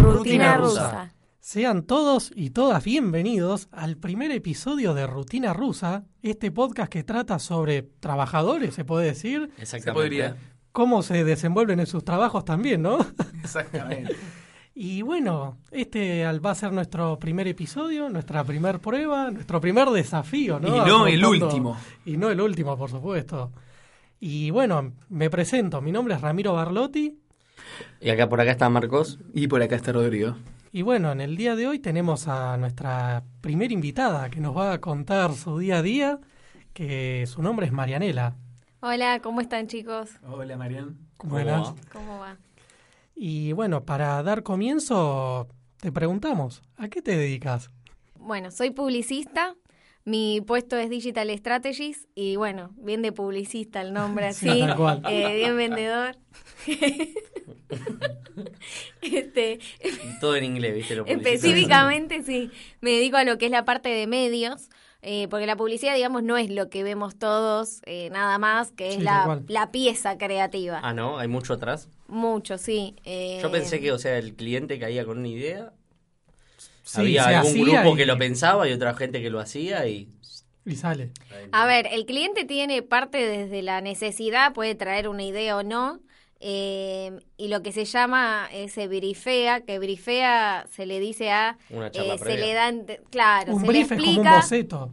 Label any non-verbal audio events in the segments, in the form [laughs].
Rutina rusa. Sean todos y todas bienvenidos al primer episodio de Rutina Rusa, este podcast que trata sobre trabajadores, se puede decir, Exactamente. podría. Cómo se desenvuelven en sus trabajos también, ¿no? Exactamente. [laughs] Y bueno, este al- va a ser nuestro primer episodio, nuestra primer prueba, nuestro primer desafío, ¿no? Y no el último. Y no el último, por supuesto. Y bueno, me presento, mi nombre es Ramiro Barlotti. Y acá por acá está Marcos. Y por acá está Rodrigo. Y bueno, en el día de hoy tenemos a nuestra primera invitada que nos va a contar su día a día, que su nombre es Marianela. Hola, ¿cómo están chicos? Hola, Marian. Buenas. va? ¿Cómo va? Y bueno, para dar comienzo, te preguntamos, ¿a qué te dedicas? Bueno, soy publicista. Mi puesto es Digital Strategies y bueno, bien de publicista el nombre así, Sí, [laughs] tal cual. eh, bien vendedor. [laughs] este, Todo en inglés, ¿viste? Lo específicamente sí, me dedico a lo que es la parte de medios, eh, porque la publicidad, digamos, no es lo que vemos todos, eh, nada más, que es Sí, la, la pieza creativa. Ah, ¿no? ¿Hay mucho atrás? Mucho, sí. eh, Yo pensé que, o sea, el cliente caía con una idea. Sí, Había algún grupo y- que lo pensaba y otra gente que lo hacía y... Y sale. A ver, el cliente tiene parte desde la necesidad, puede traer una idea o no, eh, y lo que se llama ese brifea, que brifea se le dice a... Una charla eh, se le dan, claro, un se brief le es como un explica... boceto.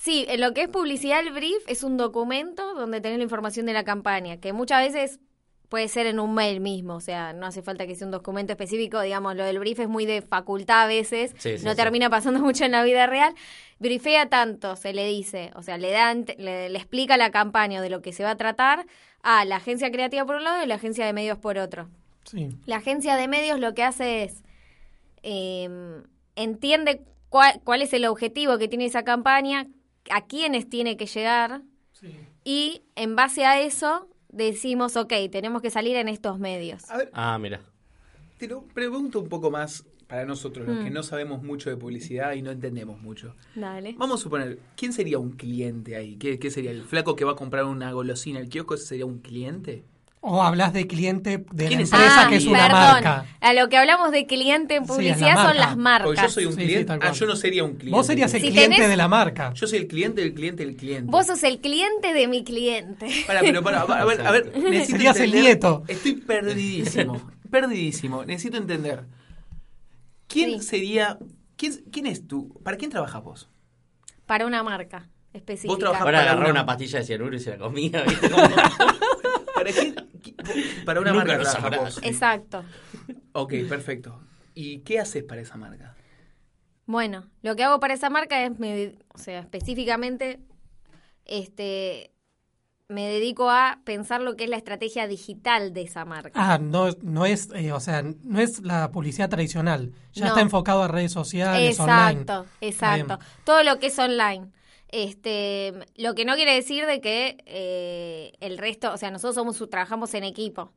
Sí, en lo que es publicidad, el brief es un documento donde tenés la información de la campaña, que muchas veces puede ser en un mail mismo, o sea, no hace falta que sea un documento específico, digamos, lo del brief es muy de facultad a veces, Sí, sí, no sí. termina pasando [laughs] mucho en la vida real. Brifea tanto, se le dice, o sea, le, dan, le, le explica la campaña de lo que se va a tratar a la agencia creativa por un lado y la agencia de medios por otro. Sí. La agencia de medios lo que hace es eh, entiende cuál, cuál es el objetivo que tiene esa campaña, a quiénes tiene que llegar y en base a eso decimos, ok, tenemos que salir en estos medios. A ver, Ah, mira. te lo pregunto un poco más para nosotros, los Mm. que no sabemos mucho de publicidad y no entendemos mucho. Dale. Vamos a suponer, ¿quién sería un cliente ahí? ¿Qué, qué sería? ¿El flaco que va a comprar una golosina al kiosco? ¿Ese sería un cliente? O hablas de cliente de la empresa Ah, que es una perdón. marca. A lo que hablamos de cliente en Sí, es la publicidad son las marcas. Porque yo soy un Sí, cliente. ah, yo no sería un cliente. Vos serías el Si cliente tenés- de la marca. Yo soy el cliente del cliente del cliente. Vos sos el cliente de mi cliente. Para, pero para, a ver, a ver, [laughs] necesito Serías el entender- nieto. Estoy perdidísimo, perdidísimo. Necesito entender. ¿Quién Sí. sería, quién, quién es tú? ¿Para quién trabajas vos? Para una marca específica. Vos trabajás para agarrar una- una pastilla de cianuro y se la comía, ¿viste? [laughs] Como- ¿Para una Nunca marca lo vos. Exacto. Ok, perfecto. ¿Y qué haces para esa marca? Bueno, lo que hago para esa marca es, me, o sea, específicamente, este, me dedico a pensar lo que es la estrategia digital de esa marca. Ah, no, no es, eh, o sea, no es la publicidad tradicional. Ya No. está enfocado a redes sociales, online. exacto, exacto. Todo lo que es online. Este, lo que no quiere decir de que eh, el resto, o sea, nosotros somos trabajamos en equipo.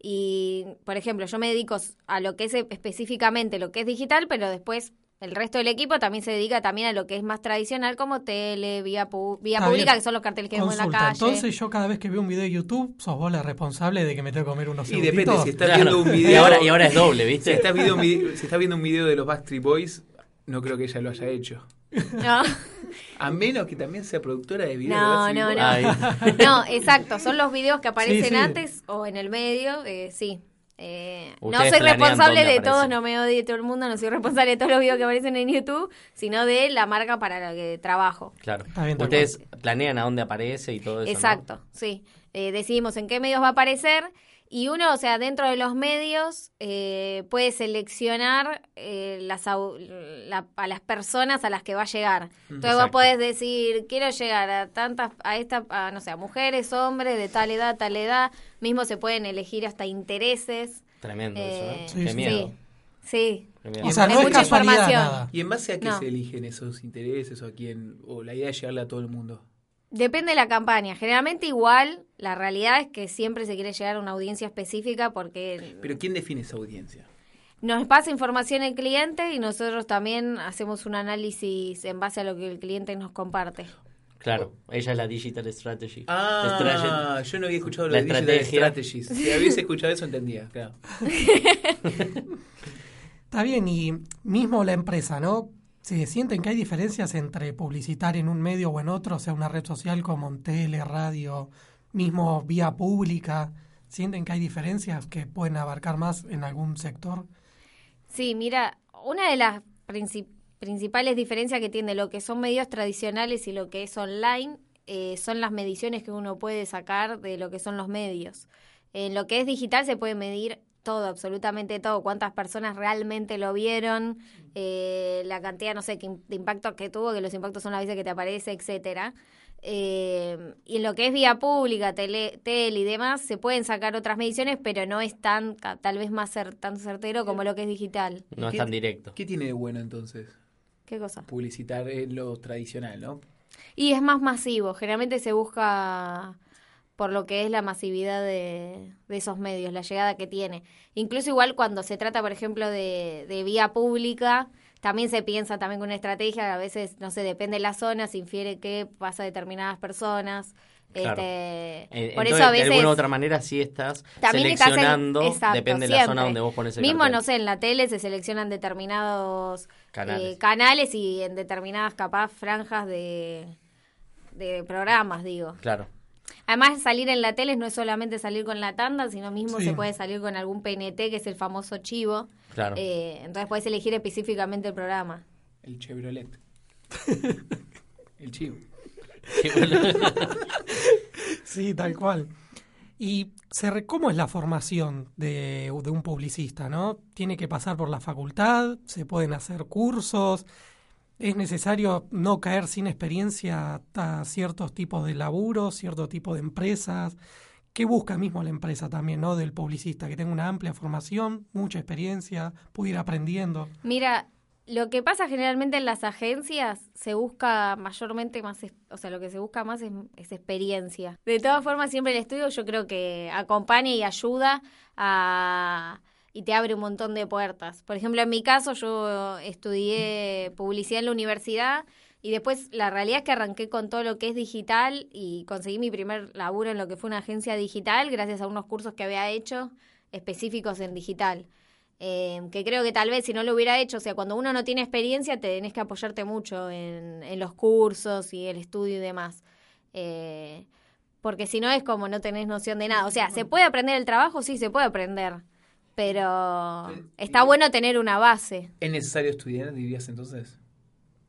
Y, por ejemplo, yo me dedico a lo que es específicamente lo que es digital, pero después el resto del equipo también se dedica también a lo que es más tradicional como tele, vía, pu- vía pública, bien. que son los carteles que vemos en la calle. Entonces yo cada vez que veo un video de YouTube, sos vos la responsable de que me tengo que comer unos Y depende, si estás Claro. viendo un Y video... ahora, y ahora es doble, si, ¿viste? estás viendo si estás viendo un video de los Backstreet Boys, no creo que ella lo haya hecho. No. A menos que también sea productora de videos. No, de no, no. Ay. No, exacto, son los videos que aparecen Sí, sí. antes o en el medio, eh, sí. Eh, no soy responsable de todos, no me odie todo el mundo, no soy responsable de todos los videos que aparecen en YouTube, sino de la marca para la que trabajo. Claro. Bien, Ustedes planean a dónde aparece y todo eso, ¿no? Exacto, sí. Eh, decidimos en qué medios va a aparecer y uno, o sea, dentro de los medios eh, puede seleccionar eh, las, au- la- a las personas a las que va a llegar. Entonces vos podés decir, quiero llegar a tantas, a esta, a, no sé, a mujeres, hombres de tal edad, tal edad. Mismo se pueden elegir hasta intereses. Tremendo Eh, eso, ¿eh? Sí, Qué sí. miedo. Sí. Miedo. O sea, no es mucha información. nada. ¿Y en base a qué No. se eligen esos intereses o a quién? ¿O la idea es llegarle a todo el mundo? Depende de la campaña. Generalmente igual La realidad es que siempre se quiere llegar a una audiencia específica porque Pero ¿quién define esa audiencia? nos pasa información el cliente y nosotros también hacemos un análisis en base a lo que el cliente nos comparte. Claro, ella es la Digital Strategy. Ah, Strategy. yo no había escuchado lo La de Digital estrategia. Strategies. Si hubiese escuchado eso, entendía, claro. [laughs] Está bien, y mismo la empresa, ¿no? ¿Se sienten que hay diferencias entre publicitar en un medio o en otro, sea, una red social como tele, radio, mismo vía pública? ¿Sienten que hay diferencias que pueden abarcar más en algún sector? Sí, mira, una de las princi- principales diferencias que tiene lo que son medios tradicionales y lo que es online eh, son las mediciones que uno puede sacar de lo que son los medios. En lo que es digital se puede medir todo, absolutamente todo, cuántas personas realmente lo vieron, eh, la cantidad, no sé, que de impactos que tuvo, que los impactos son las veces que te aparece, etcétera. Eh, y en lo que es vía pública, tele, tele y demás, se pueden sacar otras mediciones, pero no es tan, tal vez más cer- tan certero como lo que es digital. No es ¿Qué- tan directo. ¿Qué tiene de bueno entonces? ¿Qué cosa? Publicitar es lo tradicional, ¿no? Y es más masivo, generalmente se busca por lo que es la masividad de, de esos medios, la llegada que tiene. Incluso igual cuando se trata, por ejemplo, de, de vía pública, también se piensa también con una estrategia, a veces, no sé, depende de la zona, se infiere qué pasa a determinadas personas. Claro. Este, Eh, por entonces, eso a veces... de alguna u otra manera sí estás También estás en- seleccionando, exacto, depende de la zona donde vos pones el Mismo, cartel. no sé, en la tele se seleccionan determinados Canales. eh, canales y en determinadas capaz franjas de, de programas, digo. Claro, Además, salir en la tele no es solamente salir con la tanda, sino mismo Sí. se puede salir con algún PNT, que es el famoso chivo. claro. Eh, entonces puedes elegir específicamente el programa. El Chevrolet. [laughs] el chivo. [laughs] Sí, tal cual. Y se re- ¿cómo es la formación de, de un publicista, no? ¿Tiene que pasar por la facultad? ¿Se pueden hacer cursos? ¿Es necesario no caer sin experiencia a ciertos tipos de laburos, cierto tipo de empresas? ¿Qué busca mismo la empresa también, no? Del publicista, que tenga una amplia formación, mucha experiencia, pueda ir aprendiendo. Mira, lo que pasa generalmente en las agencias se busca mayormente más, o sea, lo que se busca más es, es experiencia. De todas formas, siempre el estudio yo creo que acompaña y ayuda a y te abre un montón de puertas. Por ejemplo, en mi caso yo estudié publicidad en la universidad y después la realidad es que arranqué con todo lo que es digital y conseguí mi primer laburo en lo que fue una agencia digital gracias a unos cursos que había hecho específicos en digital. Eh, que creo que tal vez si no lo hubiera hecho, o sea, cuando uno no tiene experiencia, te tenés que apoyarte mucho en, los cursos y el estudio y demás. Eh, porque si no es como no tenés noción de nada. O sea, ¿se puede aprender el trabajo? Sí, se puede aprender. Pero está bueno tener una base. ¿Es necesario estudiar, dirías entonces?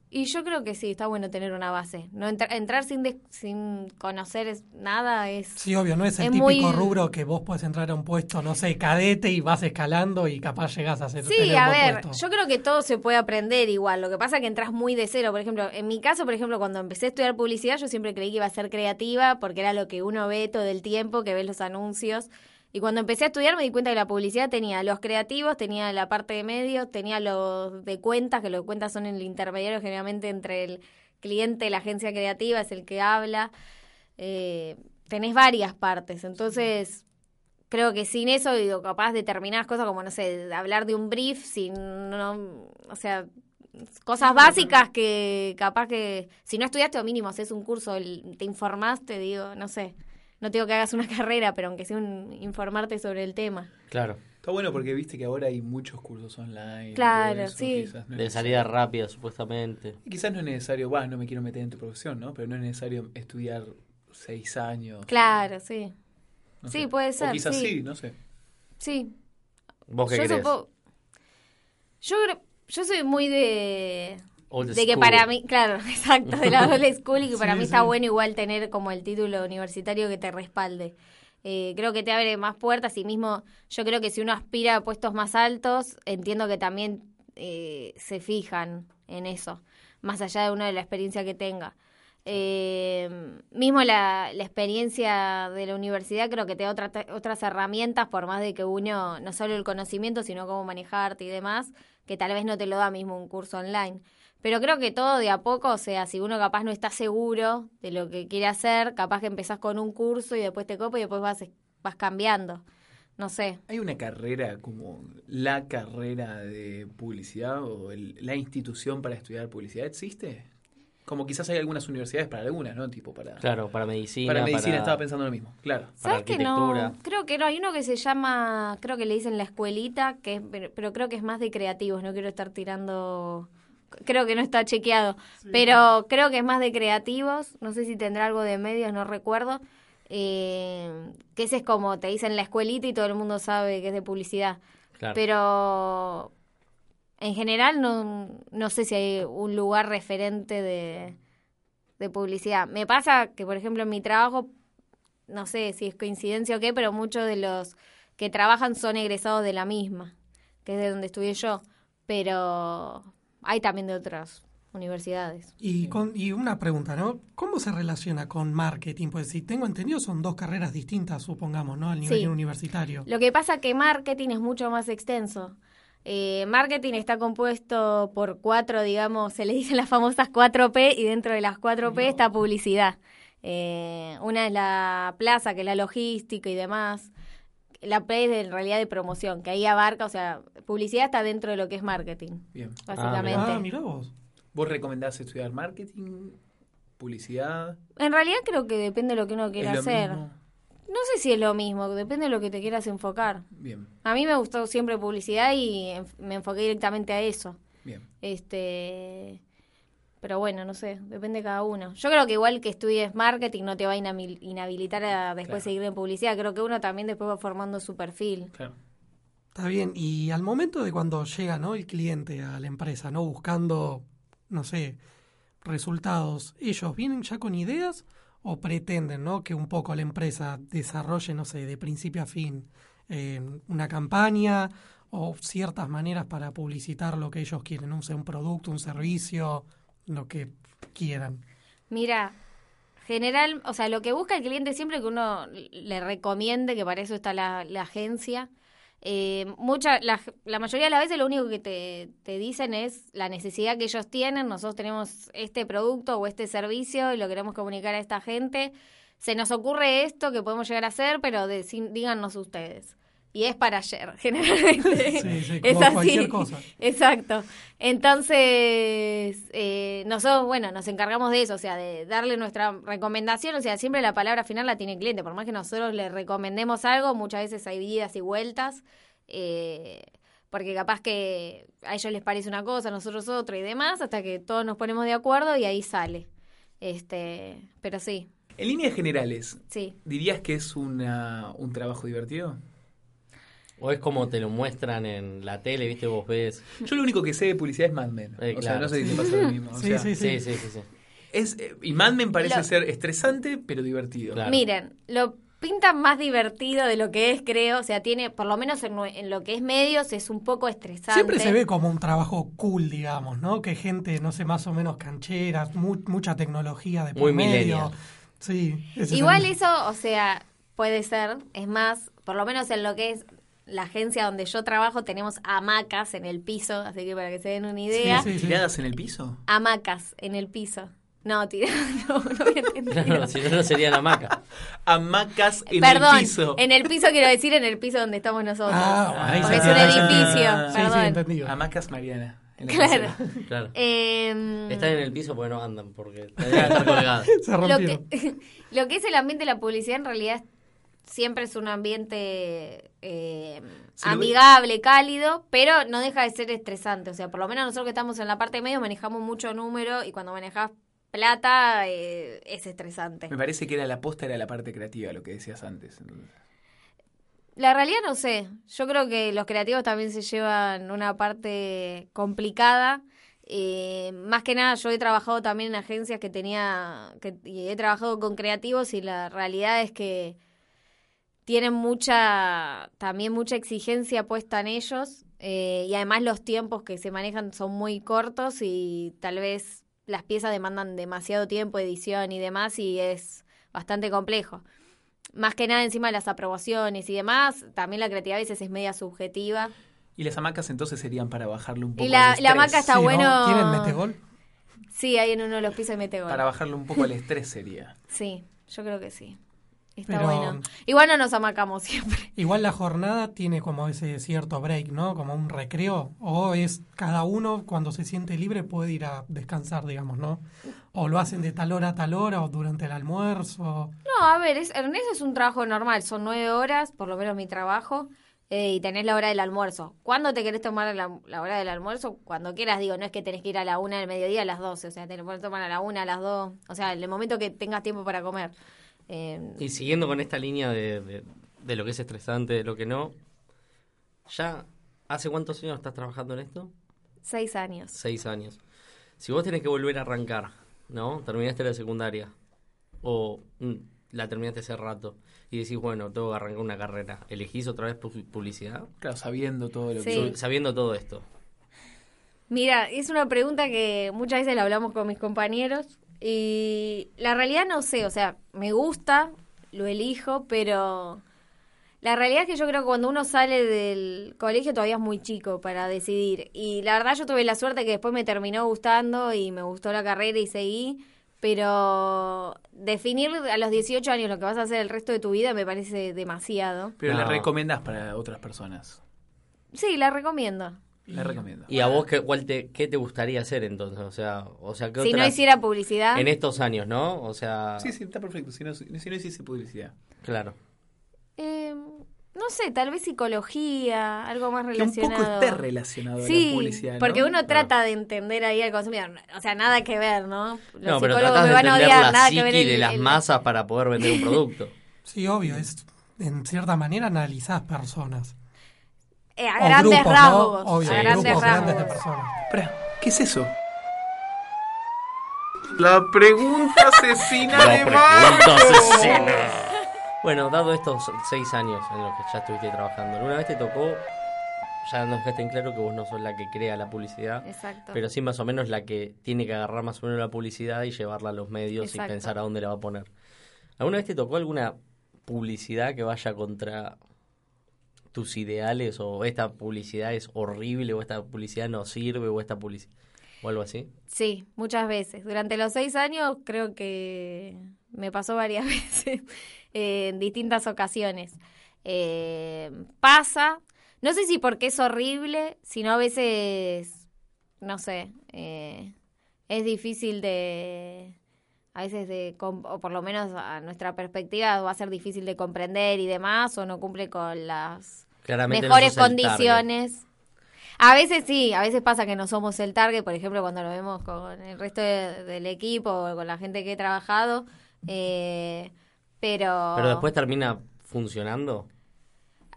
Y yo creo que sí, está bueno tener una base. No entra- entrar sin, sin conocer es- nada es... Sí, obvio, no es el Es típico muy- rubro que vos puedes entrar a un puesto, no sé, cadete y vas escalando y capaz llegás a ser Sí, a ver, puesto. yo creo que todo se puede aprender igual. Lo que pasa es que entras muy de cero. Por ejemplo, en mi caso, por ejemplo, cuando empecé a estudiar publicidad, yo siempre creí que iba a ser creativa porque era lo que uno ve todo el tiempo, que ves los anuncios. Y cuando empecé a estudiar me di cuenta que la publicidad tenía los creativos, tenía la parte de medios, tenía los de cuentas, que los de cuentas son el intermediario generalmente entre el cliente la agencia creativa, es el que habla. Eh, tenés varias partes. Entonces, creo que sin eso, digo, capaz determinadas cosas como, no sé, hablar de un brief, sin, no, o sea, cosas básicas que capaz que, si no estudiaste o mínimo haces un curso, el- te informaste, digo, no sé, no te digo que hagas una [laughs] carrera, pero aunque sea un, informarte sobre el tema. Claro. Está bueno porque viste que ahora hay muchos cursos online. y Claro, eso, sí. No, De salida rápida, supuestamente. necesario- quizás no es necesario, bueno, no me quiero meter en tu profesión, ¿no? Pero no es necesario estudiar seis años. Claro, sí, no sí, sé. puede O ser, quizás sí. sí, no sé. sí. ¿Vos qué Yo crees? supo- yo, creo- yo soy muy de, Old De que para mí, claro, [laughs] exacto, de la old school y que [laughs] para Sí, mí está sí. bueno igual tener como el título universitario que te respalde. Eh, creo que te abre más puertas y mismo yo creo que si uno aspira a puestos más altos, entiendo que también eh, se fijan en eso, más allá de uno de la experiencia que tenga. Eh, mismo la, la experiencia de la universidad creo que te da otra- otras herramientas, por más de que uno, no solo el conocimiento, sino cómo manejarte y demás, que tal vez no te lo da mismo un curso online. Pero creo que todo de a poco, o sea, si uno capaz no está seguro de lo que quiere hacer, capaz que empezás con un curso y después te copa y después vas, vas cambiando. No sé. ¿Hay una carrera como la carrera de publicidad o el- la institución para estudiar publicidad? ¿Existe? Como quizás hay algunas universidades para algunas, ¿no? Tipo para, Claro, para medicina. para medicina, estaba pensando lo mismo, claro. para ¿Sabes que no? arquitectura. Creo que no. Hay uno que se llama, creo que le dicen la escuelita, que es, pero, pero creo que es más de creativos. No quiero estar tirando. Creo que no está chequeado. Pero creo que es más de creativos. No sé si tendrá algo de medios, no recuerdo. Eh, que ese es como te dicen la escuelita y todo el mundo sabe que es de publicidad. Claro. Pero en general no, no sé si hay un lugar referente de, de publicidad. Me pasa que, por ejemplo, en mi trabajo, no sé si es coincidencia o qué, pero muchos de los que trabajan son egresados de la misma, que es de donde estudié yo. Pero hay también de otras universidades. Y, con, y una pregunta, ¿no? ¿Cómo se relaciona con marketing? Pues si tengo entendido son dos carreras distintas, supongamos, ¿no? Al nivel Sí. universitario. Lo que pasa que marketing es mucho más extenso. Eh, marketing está compuesto por cuatro, digamos, se le dicen las famosas 4P y dentro de las 4P está publicidad. Eh, una es la plaza, que es la logística y demás. La P es de- en realidad de promoción, que ahí abarca, o sea, publicidad está dentro de lo que es marketing, Bien. básicamente. Ah, mira vos. ¿Vos recomendás estudiar marketing, publicidad? en realidad creo que depende de lo que uno quiera ¿Es lo hacer. mismo? No sé si es lo mismo, depende de lo que te quieras enfocar. Bien, A mí me gustó siempre publicidad y me enfoqué directamente a eso. bien. Este, pero bueno, no sé, depende de cada uno. Yo creo que igual que estudies marketing no te va a inhabil- inhabilitar a después Claro. seguir en publicidad. Creo que uno también después va formando su perfil. Claro. Está bien. Y al momento de cuando llega, ¿no? El cliente a la empresa, ¿no? Buscando, no sé, resultados, ¿ellos vienen ya con ideas o pretenden, ¿no? Que un poco la empresa desarrolle, no sé, de principio a fin eh, una campaña o ciertas maneras para publicitar lo que ellos quieren, ¿no? Sea, un producto, un servicio, lo que quieran. Mira, general, o sea, lo que busca el cliente siempre que uno le recomiende, que para eso está la, la agencia. Eh, mucha, la, la mayoría de las veces lo único que te, te dicen es la necesidad que ellos tienen. Nosotros tenemos este producto o este servicio y lo queremos comunicar a esta gente. Se nos ocurre esto que podemos llegar a hacer, pero de- sin- díganos ustedes. Y es para ayer, [laughs] generalmente. Sí, sí, es como así. cualquier cosa. Exacto. Entonces, eh, nosotros, bueno, nos encargamos de eso, o sea, de darle nuestra recomendación, o sea, siempre la palabra final la tiene el cliente, por más que nosotros le recomendemos algo, muchas veces hay idas y vueltas, eh, porque capaz que a ellos les parece una cosa, a nosotros otra y demás, hasta que todos nos ponemos de acuerdo y ahí sale. Este, pero sí, En líneas generales, sí. ¿dirías que es una, un trabajo divertido? O es como te lo muestran en la tele, ¿viste? Vos ves. Yo lo único que sé de publicidad es Mad Men. Eh, o sea, claro. no sé si te pasa lo mismo. O Sí, sea, sí, Sí, sí, sí. sí. Es, eh, y Mad Men parece Lo- ser estresante, pero divertido. Claro. Miren, lo pintan más divertido de lo que es, creo. O sea, tiene, por lo menos en, lo que es medios, es un poco estresante. Siempre se ve como un trabajo cool, digamos, ¿no? Que gente, no sé, más o menos canchera, mu- mucha tecnología de por Muy medio. Sí. Igual eso, o sea, puede ser. Es más, por lo menos en lo que es la agencia donde yo trabajo, tenemos hamacas en el piso. Así que para que se den una idea. Sí, sí, sí. ¿Tiradas en el piso? Hamacas en el piso. No, tira, [laughs] no, no había [laughs] entendido. Claro, si no, no sería la maca. Hamacas en Perdón, el piso. en el piso quiero decir en el piso donde estamos nosotros. Ah, ahí Porque es un edificio, Ah, Sí, sí, perdón. entendido. Hamacas Mariana. Claro. Claro. Em, Están en el piso porque no andan, porque [laughs] estar colgadas. Se lo rompieron. que, lo que es el ambiente de la publicidad en realidad siempre es un ambiente eh, ve- amigable, cálido, pero no deja de ser estresante. O sea, por lo menos nosotros que estamos en la parte de medio manejamos mucho número y cuando manejas plata eh, es estresante. Me parece que era la posta, era la parte creativa, lo que decías antes. La realidad no sé. Yo creo que los creativos también se llevan una parte complicada. Eh, más que nada, yo he trabajado también en agencias que tenía, que, y he trabajado con creativos y la realidad es que tienen mucha, también mucha exigencia puesta en ellos eh, y además los tiempos que se manejan son muy cortos y tal vez las piezas demandan demasiado tiempo, edición y demás y es bastante complejo más que nada encima de las aprobaciones y demás, también la creatividad a veces es media subjetiva. Y las hamacas entonces serían para bajarle un poco Y la, el la estrés. hamaca está Sí, ¿no? bueno. ¿Tienen metegol? Sí, ahí en uno de los pisos y mete gol. Para bajarle un poco el estrés sería. Sí, yo creo que sí. Está Pero- bueno. Igual no nos amacamos siempre. [laughs] Igual la jornada tiene como ese cierto break, ¿no? Como un recreo. O es cada uno cuando se siente libre puede ir a descansar, digamos, ¿no? O lo hacen de tal hora a tal hora o durante el almuerzo. No, a ver, es, en eso es un trabajo normal. Son nueve horas, por lo menos mi trabajo, eh, y tenés la hora del almuerzo. ¿Cuándo te querés tomar la, la hora del almuerzo? Cuando quieras, digo, no es que tenés que ir a la una del mediodía a las doce. O sea, te lo podés tomar a la una, a las dos. O sea, en el momento que tengas tiempo para comer. Eh, Y siguiendo con esta línea de, de- de lo que es estresante, de lo que no, ¿ya hace cuántos años estás trabajando en esto? seis años. Seis años. Si vos tenés que volver a arrancar, ¿no? Terminaste la secundaria o mm, la terminaste hace rato y decís, bueno, tengo que arrancar una carrera, ¿elegís otra vez pu- publicidad? Claro, sabiendo todo lo Sí. que... Sabiendo todo esto. Mira, es una pregunta que muchas veces la hablamos con mis compañeros y la realidad no sé, o sea, me gusta, lo elijo, pero la realidad es que yo creo que cuando uno sale del colegio todavía es muy chico para decidir y la verdad yo tuve la suerte que después me terminó gustando y me gustó la carrera y seguí, pero definir a los 18 años lo que vas a hacer el resto de tu vida me parece demasiado. Pero No. le recomendás para otras personas. Sí, la recomiendo. Le recomiendo. ¿Y a vos qué, cuál te, qué te gustaría hacer entonces? O sea, o sea ¿qué Si no hiciera publicidad, En estos años, ¿no? O sea, Sí, sí, está perfecto. Si no, si no hiciese publicidad. claro. Eh, no sé, tal vez psicología, algo más Que un relacionado. poco esté relacionado a la Sí, publicidad, ¿no? porque uno trata de entender ahí al consumidor. O sea, nada que ver, ¿no? Los no, pero me de entender odiar, la nada que ver psiqui el- de las el- masas para poder vender un producto. Sí, obvio, es en cierta manera analizás personas. Eh, a O grandes grupos, ¿no? rasgos. Obvio, a grandes grupos grandes de rasgos. personas. ¿qué es eso? La pregunta asesina La de pregunta asesina. Bueno, dado estos seis años en los que ya estuviste trabajando, ¿alguna vez te tocó, ya nos dejaste en claro que vos no sos la que crea la publicidad, Exacto. pero sí más o menos la que tiene que agarrar más o menos la publicidad y llevarla a los medios Exacto. y pensar a dónde la va a poner. ¿Alguna vez te tocó alguna publicidad que vaya contra tus ideales o esta publicidad es horrible o esta publicidad no sirve o esta publicidad o algo así? Sí, muchas veces. Durante los seis años creo que me pasó varias [laughs] veces eh, en distintas ocasiones. Eh, pasa, no sé si porque es horrible, sino a veces, no sé, eh, es difícil de, a veces de, o por lo menos a nuestra perspectiva va a ser difícil de comprender y demás, o no cumple con las Claramente mejores condiciones. A veces sí, a veces pasa que no somos el target, por ejemplo, cuando lo vemos con el resto de- del equipo o con la gente que he trabajado, eh, pero... Pero después termina funcionando.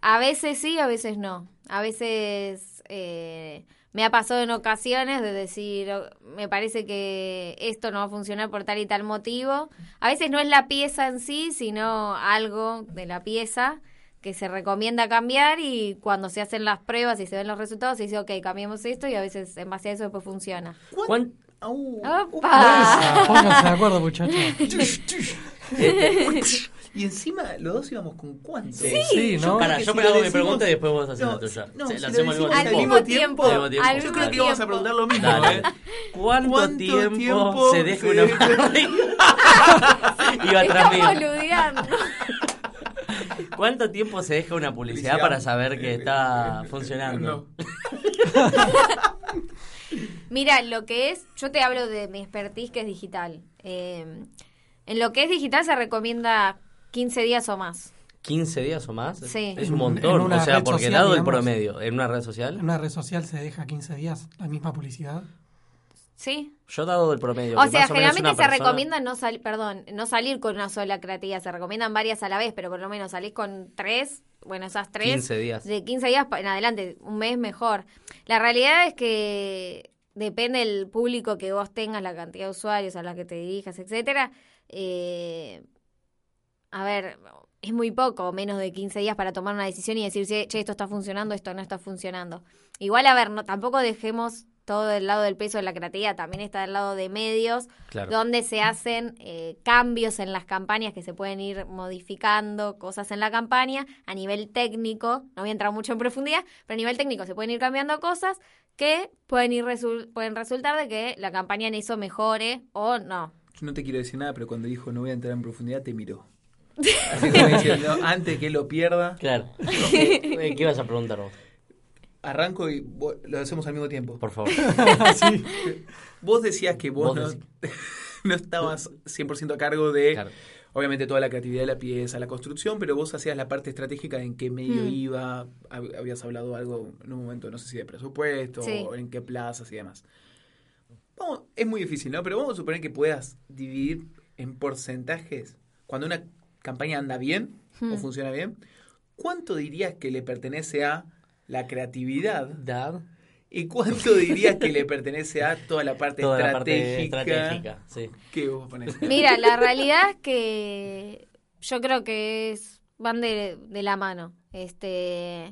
A veces sí, a veces no. A veces eh, me ha pasado en ocasiones de decir, "Oh, me parece que esto no va a funcionar por tal y tal motivo. A veces no es la pieza en sí, sino algo de la pieza que se recomienda cambiar y cuando se hacen las pruebas y se ven los resultados se dice, ok, cambiemos esto y a veces en base a eso después funciona. ¿Cuán- Au. ¡Opa! [laughs] Pónganse de acuerdo, muchachos. [laughs] Y encima los dos íbamos con cuánto. Sí, ¿no? Para, yo si me hago mi pregunta y después vos haces No, la tuya. no, Sí, si la lo hacemos decimos al al mismo tiempo. tiempo, Al mismo tiempo. al Yo creo que íbamos a preguntar lo mismo, Dale. ¿eh? ¿Cuánto, ¿Cuánto tiempo, tiempo se deja se [laughs] una Iba atrás mío. ¿Cuánto tiempo se deja una publicidad Publicidad. para saber que está funcionando? [laughs] Mira, lo que es, yo te hablo de mi expertise que es digital. Eh, en lo que es digital se recomienda 15 días o más. ¿15 días o más? Sí. Es En- un en montón. O sea, porque social, dado el digamos. promedio, ¿en una red En social? una red social se deja 15 días la misma publicidad. ¿Sí? Yo dado el promedio. O sea, más menos generalmente una se persona- recomienda no salir, perdón, no salir con una sola creatividad, se recomiendan varias a la vez, pero por lo menos salís con tres, bueno, esas tres. 15 días. De 15 días en adelante, un mes mejor. La realidad es que depende del público que vos tengas, la cantidad de usuarios a la que te dirijas, etcétera. Eh, a ver, es muy poco, menos de 15 días para tomar una decisión y decir, che, che, esto está funcionando, esto no está funcionando. Igual, a ver, no, tampoco dejemos todo del lado del peso de la creatividad, también está del lado de medios, Claro. donde se hacen eh, cambios en las campañas que se pueden ir modificando, cosas en la campaña a nivel técnico, no voy a entrar mucho en profundidad, pero a nivel técnico se pueden ir cambiando cosas que pueden, ir pueden resultar de que la campaña en eso mejore o no. Yo no te quiero decir nada, pero cuando dijo no voy a entrar en profundidad, te miró. [laughs] Así como diciendo, antes que lo pierda, Claro. Eh, [laughs] ¿Qué ibas a preguntar vos? Arranco y lo hacemos al mismo tiempo. Por favor. [laughs] Sí. [laughs] Vos decías que vos, Vos no, [laughs] no estabas 100% a cargo de, Claro. obviamente, toda la creatividad de la pieza, la construcción, pero vos hacías la parte estratégica de en qué medio Mm. iba, hab- habías hablado algo en un momento, no sé si de presupuesto, Sí. o en qué plazas y demás. Vamos, es muy difícil, ¿no? Pero vamos a suponer que puedas dividir en porcentajes cuando una campaña anda bien o Hmm. funciona bien. ¿Cuánto dirías que le pertenece a la creatividad Dad. ¿Y cuánto dirías que le pertenece a toda la parte [laughs] Toda la parte estratégica? estratégica. Sí. que vos ponés? Mira, la realidad es que yo creo que es, van de, de la mano. Este,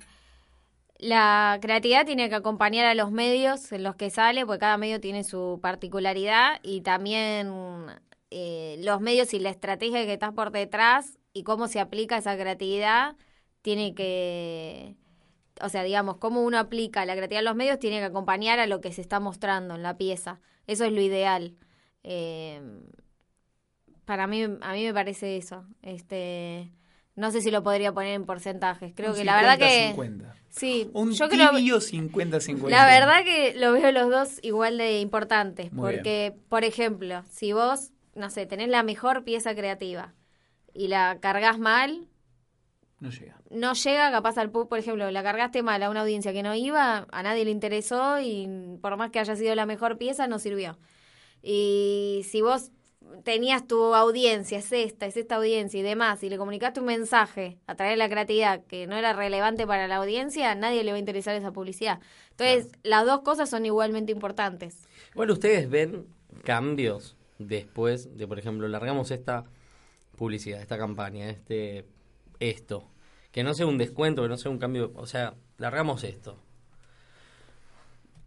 la creatividad tiene que acompañar a los medios en los que sale, porque cada medio tiene su particularidad y también eh, los medios y la estrategia que está por detrás y cómo se aplica esa creatividad tiene que, o sea, digamos, cómo uno aplica la creatividad en los medios tiene que acompañar a lo que se está mostrando en la pieza. Eso es lo ideal. Eh, para mí, a mí me parece eso. Este, no sé si lo podría poner en porcentajes. Creo Un que la verdad que 50-50. sí, Un yo creo tibio 50-50. la verdad que lo veo los dos igual de importantes, Muy porque por ejemplo, si vos, no sé, tenés la mejor pieza creativa y la cargas mal, No llega. no llega capaz al público, por ejemplo, la cargaste mal a una audiencia que no iba, a nadie le interesó y por más que haya sido la mejor pieza, no sirvió. Y si vos tenías tu audiencia, es esta, es esta audiencia y demás, y le comunicaste un mensaje a través de la creatividad que no era relevante para la audiencia, a nadie le va a interesar esa publicidad. Entonces, las dos cosas son igualmente importantes. Bueno, ¿ustedes ven cambios después de, por ejemplo, largamos esta publicidad, esta campaña, este esto? Que no sea un descuento, que no sea un cambio, o sea, largamos esto.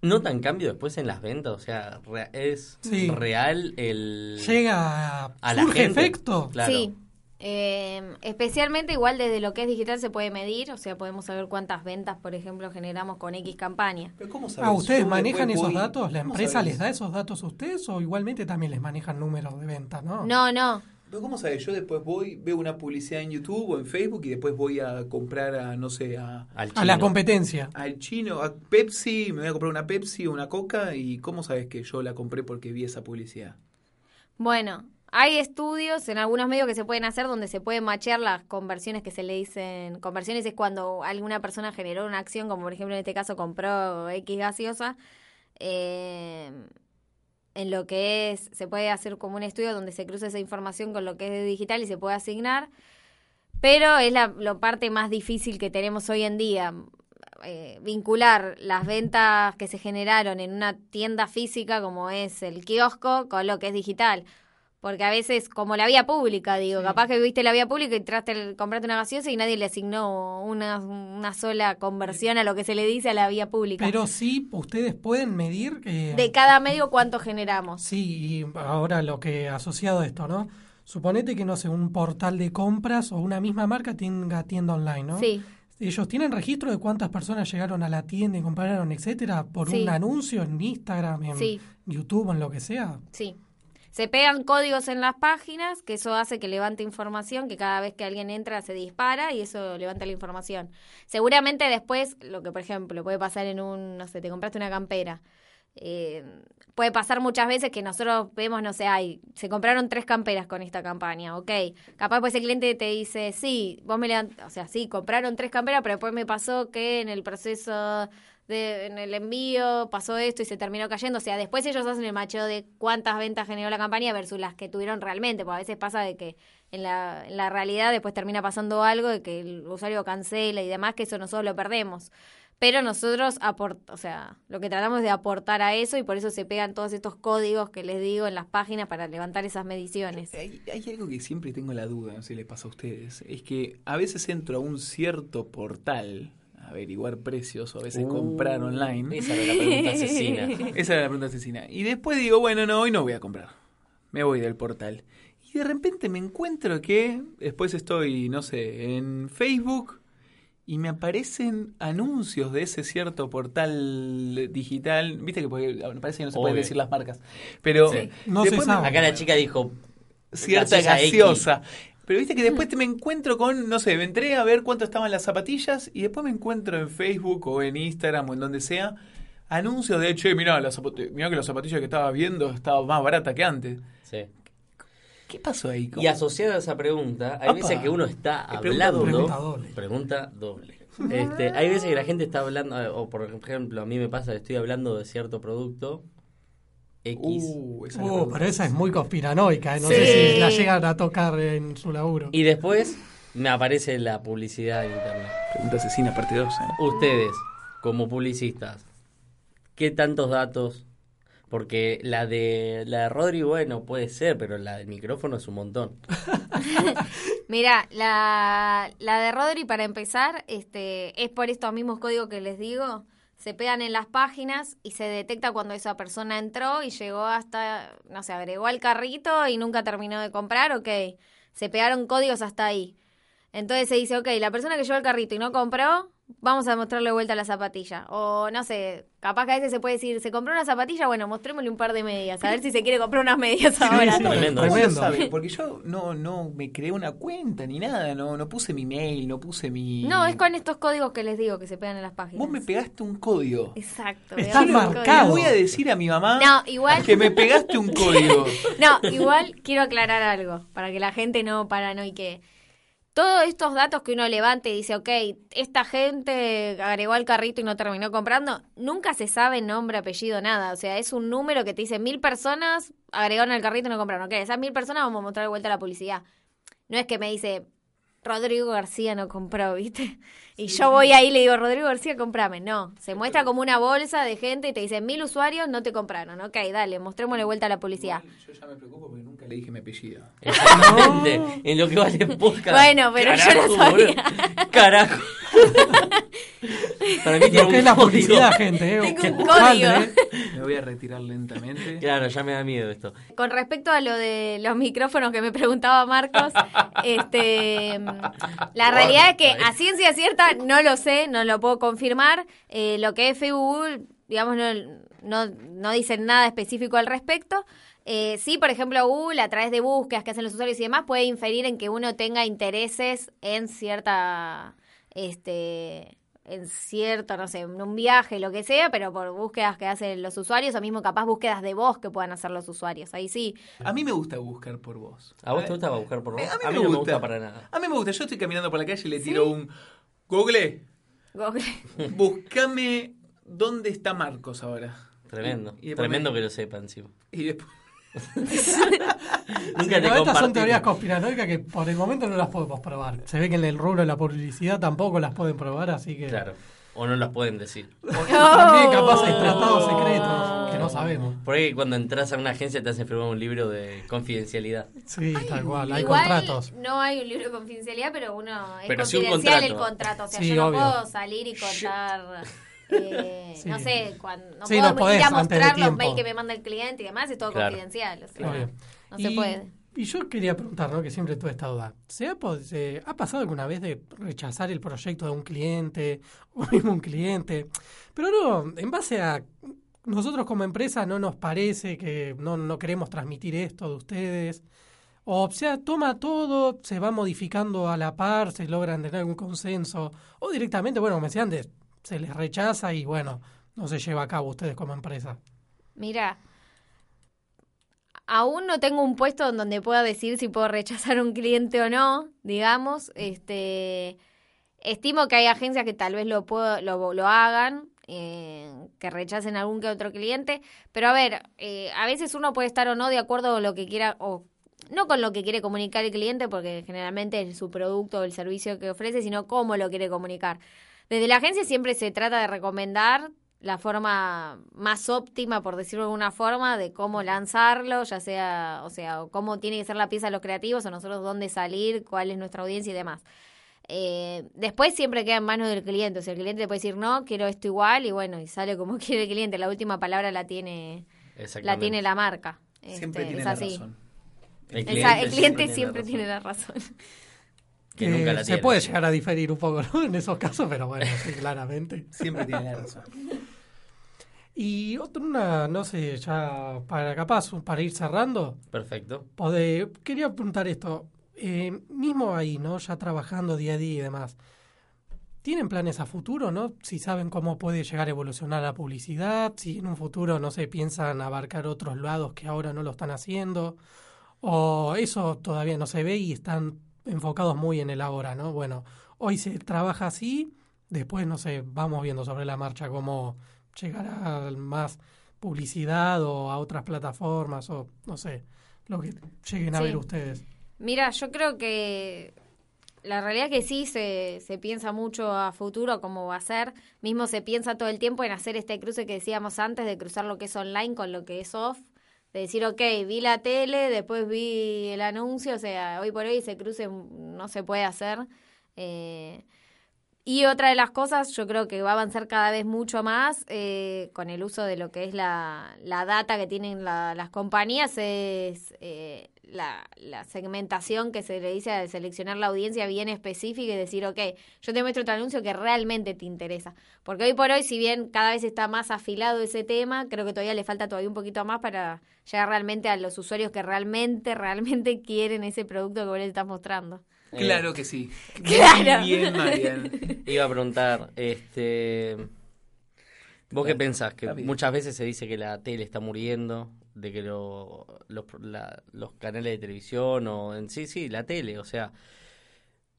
¿Notan cambio después en las ventas? O sea, ¿es Sí. real el... Llega a la surge gente? efecto. Claro. Sí. Eh, especialmente igual desde lo que es digital se puede medir, o sea, podemos saber cuántas ventas, por ejemplo, generamos con X campaña. Pero ¿cómo sabes? Ah, ¿ustedes manejan esos voy- datos? ¿La ¿cómo empresa sabes? les da esos datos a ustedes o igualmente también les manejan números de ventas, no? No, no. Pero ¿cómo sabes? Yo después voy, veo una publicidad en YouTube o en Facebook y después voy a comprar a, no sé, a, Al A la chino. competencia. al chino, a Pepsi, me voy a comprar una Pepsi o una Coca y ¿cómo sabes que yo la compré porque vi esa publicidad? Bueno, hay estudios en algunos medios que se pueden hacer donde se pueden machear las conversiones que se le dicen. Conversiones es cuando alguna persona generó una acción, como por ejemplo en este caso compró X gaseosa. eh, en lo que es, se puede hacer como un estudio donde se cruza esa información con lo que es digital y se puede asignar. Pero es la, la parte más difícil que tenemos hoy en día. eh, vincular las ventas que se generaron en una tienda física como es el kiosco con lo que es digital. Porque a veces, como la vía pública, digo, capaz que viste la vía pública y entraste, el- compraste una gaseosa y nadie le asignó una, una sola conversión a lo que se le dice a la vía pública. Pero sí, ustedes pueden medir que... de cada medio, ¿cuánto generamos? Sí, y ahora lo que asociado a esto, ¿no? Suponete que, no sé, un portal de compras o una misma marca tenga tienda online, ¿no? Sí, ¿Ellos tienen registro de cuántas personas llegaron a la tienda y compraron, etcétera, por Sí. un anuncio en Instagram, en Sí. YouTube, en lo que sea? sí. Se pegan códigos en las páginas, que eso hace que levante información, que cada vez que alguien entra se dispara y eso levanta la información. Seguramente después, lo que por ejemplo puede pasar en un, no sé, te compraste una campera. Eh, puede pasar muchas veces que nosotros vemos, no sé, hay, se compraron tres camperas con esta campaña, ok. Capaz pues el cliente te dice, sí, vos me levant- o sea, sí, compraron tres camperas, pero después me pasó que en el proceso en el envío pasó esto y se terminó cayendo. O sea, después ellos hacen el macheo de cuántas ventas generó la campaña versus las que tuvieron realmente, porque a veces pasa de que en la, realidad después termina pasando algo de que el usuario cancela y demás, que eso nosotros lo perdemos. Pero nosotros, aport o sea, lo que tratamos de aportar a eso y por eso se pegan todos estos códigos que les digo en las páginas para levantar esas mediciones. Hay, hay algo que siempre tengo la duda, no sé si les pasa a ustedes, es que a veces entro a un cierto portal, averiguar precios o a veces Uh, comprar online. Esa era la pregunta [laughs] asesina. Esa era la pregunta asesina. Y después digo, bueno, no, hoy no voy a comprar. Me voy del portal. Y de repente me encuentro que después estoy, no sé, en Facebook y me aparecen anuncios de ese cierto portal digital. Viste que porque- me parece que no se pueden decir las marcas. Pero Sí. No se después. Acá la chica dijo, cierta gaseosa. Pero viste que después te me encuentro con, no sé, me entré a ver cuánto estaban las zapatillas y después me encuentro en Facebook o en Instagram o en donde sea anuncios de, che, mirá, la mirá que la zapatilla que estaba viendo estaba más barata que antes. sí. ¿Qué pasó ahí? ¿Cómo? Y asociada a esa pregunta, hay veces que uno está hablando. Pregunta doble. Pregunta doble. Este, hay veces que la gente está hablando, o por ejemplo, a mí me pasa que estoy hablando de cierto producto X. Uh, esa Uh, pregunta. pero esa es muy conspiranoica, ¿eh? no Sí. sé si la llegan a tocar en su laburo. Y después me aparece la publicidad en internet. Pregunta asesina, parte 2. Ustedes, como publicistas, ¿qué tantos datos? Porque la de la de Rodri, bueno, puede ser, pero la del micrófono es un montón. [laughs] Mira, la, la de Rodri, para empezar, este, es por estos mismos códigos que les digo. Se pegan en las páginas y se detecta cuando esa persona entró y llegó hasta, no sé, agregó al carrito y nunca terminó de comprar, ok. Se pegaron códigos hasta ahí. Entonces se dice, ok, la persona que llevó el carrito y no compró, vamos a mostrarle vuelta la zapatilla. O no sé, capaz que a veces se puede decir, ¿se compró una zapatilla? Bueno, mostrémosle un par de medias, a ver si se quiere comprar unas medias ahora. sí, Tremendo. ¿Cómo lo Tremendo. sabe? Porque yo no, no me creé una cuenta ni nada, no, no puse mi mail, no puse mi... No, es con estos códigos que les digo que se pegan en las páginas. Vos me pegaste un código. Exacto. Está digamos, un marcado. Voy a decir a mi mamá No, igual- que me pegaste un código. [laughs] No, igual quiero aclarar algo, para que la gente no paranoique. Todos estos datos que uno levante y dice, ok, esta gente agregó al carrito y no terminó comprando, nunca se sabe nombre, apellido, nada. O sea, es un número que te dice mil personas agregaron al carrito y no compraron. Ok, esas mil personas vamos a mostrar de vuelta a la publicidad. No es que me dice, Rodrigo García no compró, [laughs] ¿viste? Y yo voy ahí y le digo, Rodrigo García, comprame. No, se muestra como una bolsa de gente y te dice, mil usuarios no te compraron. Ok, dale, mostrémosle vuelta a la publicidad. Yo ya me preocupo porque nunca le dije mi apellido. [laughs] Exactamente. En lo que vale podcast. Bueno, pero yo no sabía. Carajo. Para mí tiene un es la publicidad, gente. ¿eh? Tengo un código. ¿eh? Me voy a retirar lentamente. Claro, ya me da miedo esto. Con respecto a lo de los micrófonos que me preguntaba Marcos, [laughs] este, [laughs] la realidad es que a ciencia cierta no lo sé, no lo puedo confirmar. Eh, lo que es Facebook, digamos, no, no, no dicen nada específico al respecto. Eh, sí, por ejemplo, Google, a través de búsquedas que hacen los usuarios y demás, puede inferir en que uno tenga intereses en cierta, este, en cierto, no sé, en un viaje, lo que sea, pero por búsquedas que hacen los usuarios, o mismo capaz búsquedas de voz que puedan hacer los usuarios. Ahí sí. A mí me gusta buscar por vos. ¿A vos te gusta buscar por vos? Eh, A mí, A mí me no me gusta. gusta para nada. A mí me gusta. Yo estoy caminando por la calle y le tiro un... Google, Google. [laughs] búscame dónde está Marcos ahora. Tremendo. Y después Tremendo me- que lo sepa encima. Y después... [laughs] Nunca Sí, te pero estas son teorías conspiranoicas que por el momento no las podemos probar. Se ve que en el rubro de la publicidad tampoco las pueden probar, así que Claro. O no las pueden decir. también capaz hay tratados secretos que no sabemos. Por ahí cuando entras a una agencia te hacen firmar un libro de confidencialidad. Sí, tal cual, hay Igual contratos. no hay un libro de confidencialidad, pero uno es Pero sí un confidencial el contrato. contrato. O sea, Sí, yo no obvio. puedo salir y contar. Eh, Sí. No sé, cuando, no Sí, puedo no podés ir a antes mostrar los mails que me manda el cliente y demás, es todo Claro. confidencial. O sea, no se Y- puede. Y yo quería preguntar, ¿no? que siempre tuve esta duda. ¿Se ha, eh, ¿Ha pasado alguna vez de rechazar el proyecto de un cliente [laughs] o mismo un cliente? Pero no, en base a nosotros como empresa no nos parece que no, no queremos transmitir esto de ustedes. O sea, toma todo, se va modificando a la par, se logran tener algún consenso. O directamente, bueno, como decían, de- se les rechaza y bueno, no se lleva a cabo ustedes como empresa. Mira, aún no tengo un puesto en donde pueda decir si puedo rechazar un cliente o no, digamos. Este, estimo que hay agencias que tal vez lo, puedo, lo, lo hagan, eh, que rechacen algún que otro cliente. Pero a ver, eh, a veces uno puede estar o no de acuerdo con lo que quiera, o no con lo que quiere comunicar el cliente, porque generalmente es su producto o el servicio que ofrece, sino cómo lo quiere comunicar. Desde la agencia siempre se trata de recomendar la forma más óptima, por decirlo de alguna forma, de cómo lanzarlo, ya sea, o sea, o cómo tiene que ser la pieza de los creativos, o nosotros dónde salir, cuál es nuestra audiencia y demás. Eh, después siempre queda en manos del cliente. O sea, el cliente le puede decir, no, quiero esto igual, y bueno, y sale como [laughs] quiere el cliente. La última palabra la tiene la, tiene la marca. Siempre Este, tiene es la razón. El cliente siempre razón. tiene la razón. [laughs] Que nunca Eh, la se tiene. puede llegar a diferir un poco ¿no? [laughs] en esos casos, pero bueno, sí, claramente. [laughs] Siempre tiene la razón. [laughs] Y otra, una, no sé, ya para capaz, para ir cerrando, Perfecto. Quería preguntar esto. eh, mismo ahí, ¿no? Ya trabajando día a día y demás. ¿Tienen planes a futuro, no? Si saben cómo puede llegar a evolucionar la publicidad, si en un futuro, no sé, piensan abarcar otros lados que ahora no lo están haciendo, o eso todavía no se ve y están enfocados muy en el ahora, ¿no? Bueno, hoy se trabaja así, después, no sé, vamos viendo sobre la marcha cómo llegar a más publicidad o a otras plataformas o, no sé, lo que lleguen a Sí. ver ustedes. Mira, yo creo que la realidad es que sí se, se piensa mucho a futuro cómo va a ser. Mismo se piensa todo el tiempo en hacer este cruce que decíamos antes, de cruzar lo que es online con lo que es off. De decir, ok, vi la tele, después vi el anuncio, o sea, hoy por hoy ese cruce no se puede hacer. Eh, y otra de las cosas, yo creo que va a avanzar cada vez mucho más eh, con el uso de lo que es la, la data que tienen la- las compañías, es eh, la, la segmentación que se le dice de seleccionar la audiencia bien específica y decir, ok, yo te muestro otro anuncio que realmente te interesa. Porque hoy por hoy, si bien cada vez está más afilado ese tema, creo que todavía le falta todavía un poquito más para llegar realmente a los usuarios que realmente, realmente [laughs] quieren ese producto que vos les estás mostrando. Eh, Claro que sí. Claro. Muy bien, Marian. [laughs] Iba a preguntar, este, ¿vos qué pensás? Que muchas veces se dice que la tele está muriendo, de que lo- los, la- los canales de televisión o en sí, sí, la tele, o sea,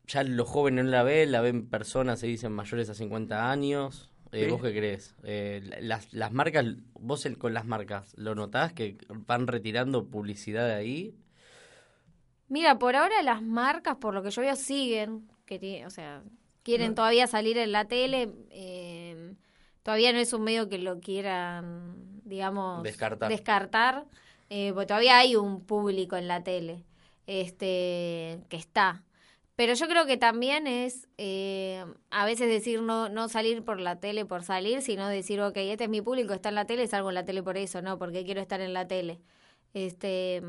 ya los jóvenes no la ven, la ven personas, se dicen mayores a 50 años. Eh, Sí. ¿Vos qué crees? Eh, las, las marcas, vos el- con las marcas, ¿lo notás que van retirando publicidad de ahí? Mira, por ahora las marcas, por lo que yo veo, siguen, que o sea, quieren todavía salir en la tele. eh, todavía no es un medio que lo quieran, digamos, Descartar. descartar, eh, porque todavía hay un público en la tele, este, que está. Pero yo creo que también es eh, a veces decir no, no salir por la tele por salir, sino decir, ok, este es mi público, está en la tele, salgo en la tele por eso, no, porque quiero estar en la tele. Este,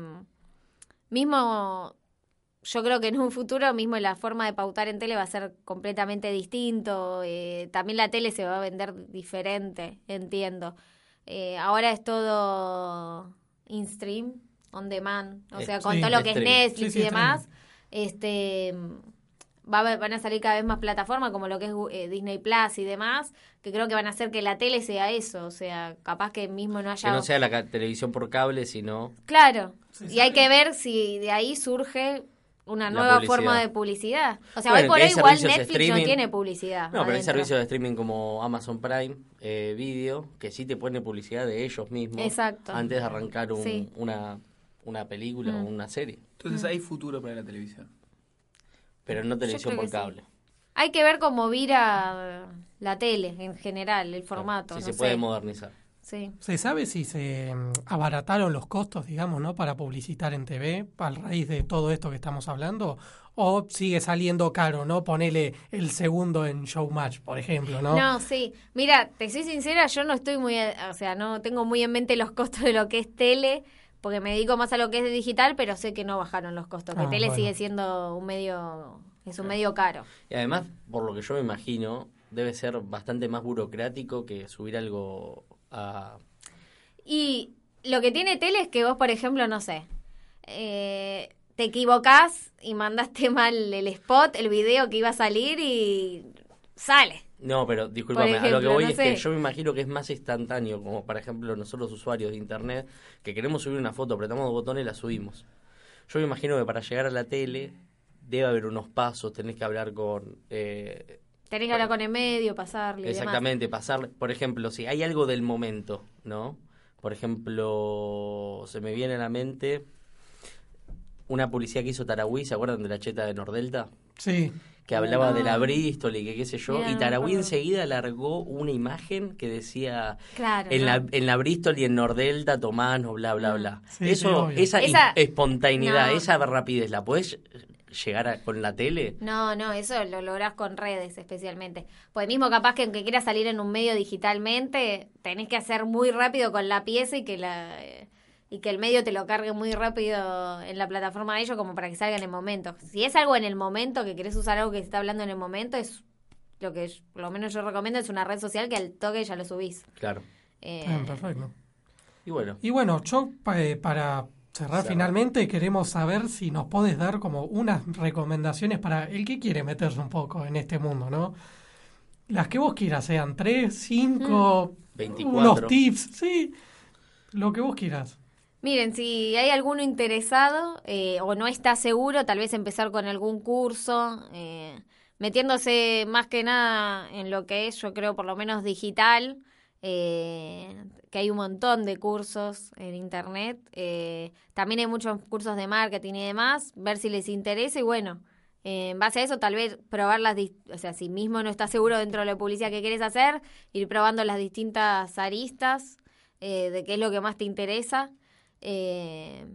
mismo yo creo que en un futuro mismo la forma de pautar en tele va a ser completamente distinto. eh, también la tele se va a vender diferente, entiendo. Eh, ahora es todo in-stream, on demand, o Eh, sea, con sí, todo lo que es stream. Netflix Sí, sí, y demás. Este va a- van a salir cada vez más plataformas como lo que es eh, Disney Plus y demás, que creo que van a hacer que la tele sea eso, o sea, capaz que mismo no haya Que no sea la ca- televisión por cable, sino Claro. Y hay que ver si de ahí surge una nueva forma de publicidad. O sea, Bueno, hoy por hoy igual Netflix no tiene publicidad. No, pero hay servicios de streaming como Amazon Prime eh, Video que sí te pone publicidad de ellos mismos Exacto. antes de arrancar un- Sí. una, una película o Mm. una serie. Entonces hay futuro para la televisión. Pero no televisión por sí. cable. Hay que ver cómo vira la tele en general, el formato. Si no se sé. puede modernizar. Sí. ¿Se sabe si se mm, abarataron los costos, digamos, ¿no? Para publicitar en TV a raíz de todo esto que estamos hablando? ¿O sigue saliendo caro, ¿no? Ponele el segundo en Showmatch, por ejemplo, ¿no? ¿no? sí. Mira, te soy sincera, yo no estoy muy, eh, o sea, no tengo muy en mente los costos de lo que es tele, porque me dedico más a lo que es de digital, pero sé que no bajaron los costos, que Ah, tele bueno. sigue siendo un medio, es un medio caro. Y además, por lo que yo me imagino, debe ser bastante más burocrático que subir algo a... Y lo que tiene tele es que vos, por ejemplo, no sé, eh, te equivocás y mandaste [laughs] mal el spot, el video que iba a salir y sale. No, pero discúlpame, a lo que voy no es que yo me imagino que es más instantáneo, como por ejemplo nosotros usuarios de internet, que queremos subir una foto, apretamos dos botones y la subimos. Yo me imagino que para llegar a la tele debe haber unos pasos, tenés que hablar con... eh, Tenés que hablar con el medio, pasarle y demás. exactamente, pasar, por ejemplo, si hay algo del momento, ¿no? Por ejemplo, se me viene a la mente una publicidad que hizo Tarahui, ¿se acuerdan de la cheta de Nordelta? Sí. Que hablaba de la Bristol y que qué sé yo, y no Tarahui enseguida largó una imagen que decía Claro. en ¿no? la, en la Bristol y en Nordelta Tomás, no bla bla Mm. bla. Sí, Eso, esa, Esa- espontaneidad, no. esa rapidez, ¿la podés llegar a- con la tele. No, no, eso lo lográs con redes especialmente. Pues mismo capaz que aunque quieras salir en un medio digitalmente, tenés que hacer muy rápido con la pieza y que la eh, y que el medio te lo cargue muy rápido en la plataforma de ellos como para que salga en el momento. Si es algo en el momento, que querés usar algo que se está hablando en el momento, es lo que yo- por lo menos yo recomiendo, es una red social que al toque ya lo subís. Claro. Eh, Bien, perfecto. Y bueno, Y bueno, yo eh, para cerrar finalmente queremos saber si nos podés dar como unas recomendaciones para el que quiere meterse un poco en este mundo, ¿no? Las que vos quieras, sean tres, cinco, 24. unos tips, sí, lo que vos quieras. Miren, si hay alguno interesado eh, o no está seguro, tal vez empezar con algún curso, eh, metiéndose más que nada en lo que es, yo creo, por lo menos digital, eh, que hay un montón de cursos en Internet. eh, también hay muchos cursos de marketing y demás, ver si les interesa y bueno. eh, en base a eso, tal vez probar las, o sea, si mismo no estás seguro dentro de la publicidad que quieres hacer, ir probando las distintas aristas eh, de qué es lo que más te interesa. Eh,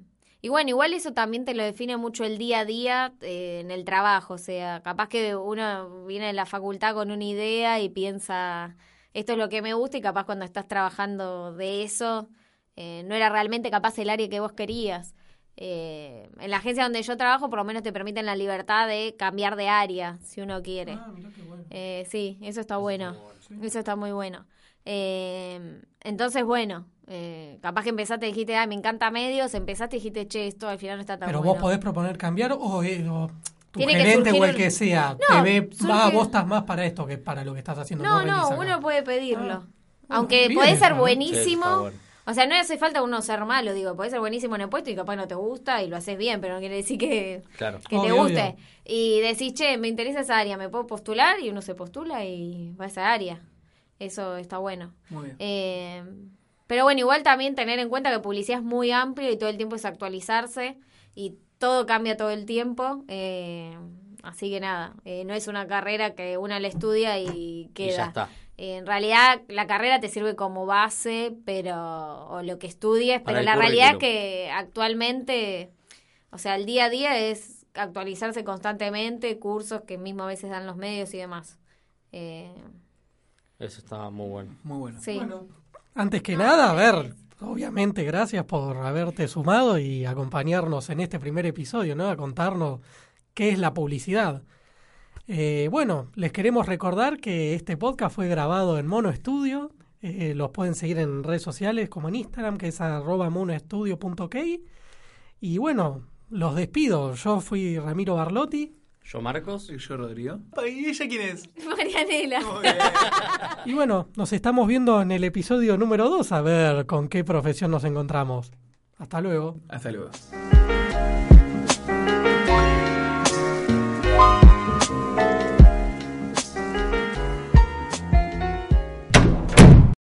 y bueno, igual eso también te lo define mucho el día a día eh, en el trabajo. O sea, capaz que uno viene de la facultad con una idea y piensa, esto es lo que me gusta y capaz cuando estás trabajando de eso, eh, no era realmente capaz el área que vos querías. Eh, en la agencia donde yo trabajo, por lo menos te permiten la libertad de cambiar de área, si uno quiere. Ah, mirá qué bueno. Eh, sí, eso está bueno. Eso está muy bueno. Eh, entonces, bueno, eh, capaz que empezaste y dijiste, ay, me encanta medios, empezaste y dijiste, che, esto al final no está tan Pero bueno. vos podés proponer cambiar o, eh, o tu Tiene gerente o surgir el que sea No, te ve, surge- ah, vos estás más para esto que para lo que estás haciendo. No, no, acá". uno puede pedirlo. Ah, Aunque bien puede ser buenísimo. Sí. O sea, no hace falta uno ser malo, digo, puede ser buenísimo en el puesto y capaz no te gusta y lo haces bien, pero no quiere decir que, Claro. que te guste. obvio. Y decís, che, me interesa esa área, ¿me puedo postular? Y uno se postula y va a esa área. Eso está bueno. Muy bien. Eh, pero bueno, igual también tener en cuenta que publicidad es muy amplio y todo el tiempo es actualizarse y todo cambia todo el tiempo. eh, así que nada, eh, no es una carrera que una la estudia y queda. Y ya está. Eh, en realidad la carrera te sirve como base, pero o lo que estudies, Para pero la realidad es que actualmente, o sea, el día a día es actualizarse constantemente, cursos que mismo a veces dan los medios y demás. Eh, Eso estaba muy bueno. Muy bueno. sí. Bueno, antes que nada, a ver, obviamente gracias por haberte sumado y acompañarnos en este primer episodio, ¿no? A contarnos qué es la publicidad. Eh, bueno, les queremos recordar que este podcast fue grabado en Mono Studio. Eh, los pueden seguir en redes sociales como en Instagram, que es arroba monoestudio.ok. Y bueno, los despido. Yo fui Ramiro Barlotti. Yo, Marcos. Soy yo, Rodrigo. ¿Y ella quién es? [laughs] Marianela. Muy bien. Y bueno, nos estamos viendo en el episodio número 2 a ver con qué profesión nos encontramos. Hasta luego. Hasta luego.